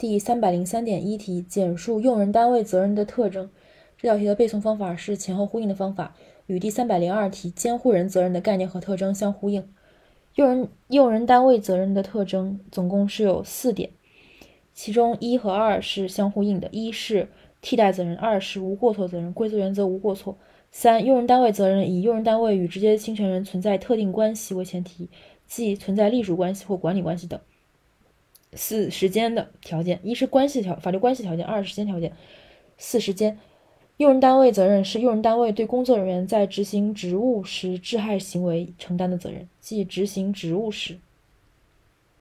第三百零三点一题，简述用人单位责任的特征。这道题的背诵方法是前后呼应的方法，与第三百零二题监护人责任的概念和特征相呼应。用人用人单位责任的特征总共是有四点，其中一和二是相呼应的，一是替代责任，二是无过错责任。规则原则无过错。三、用人单位责任以用人单位与直接侵权人存在特定关系为前提，即存在隶属关系或管理关系等。四、时间的条件，一是关系条法律关系条件，二时间条件。四、时间，用人单位责任是用人单位对工作人员在执行职务时致害行为承担的责任，即执行职务时。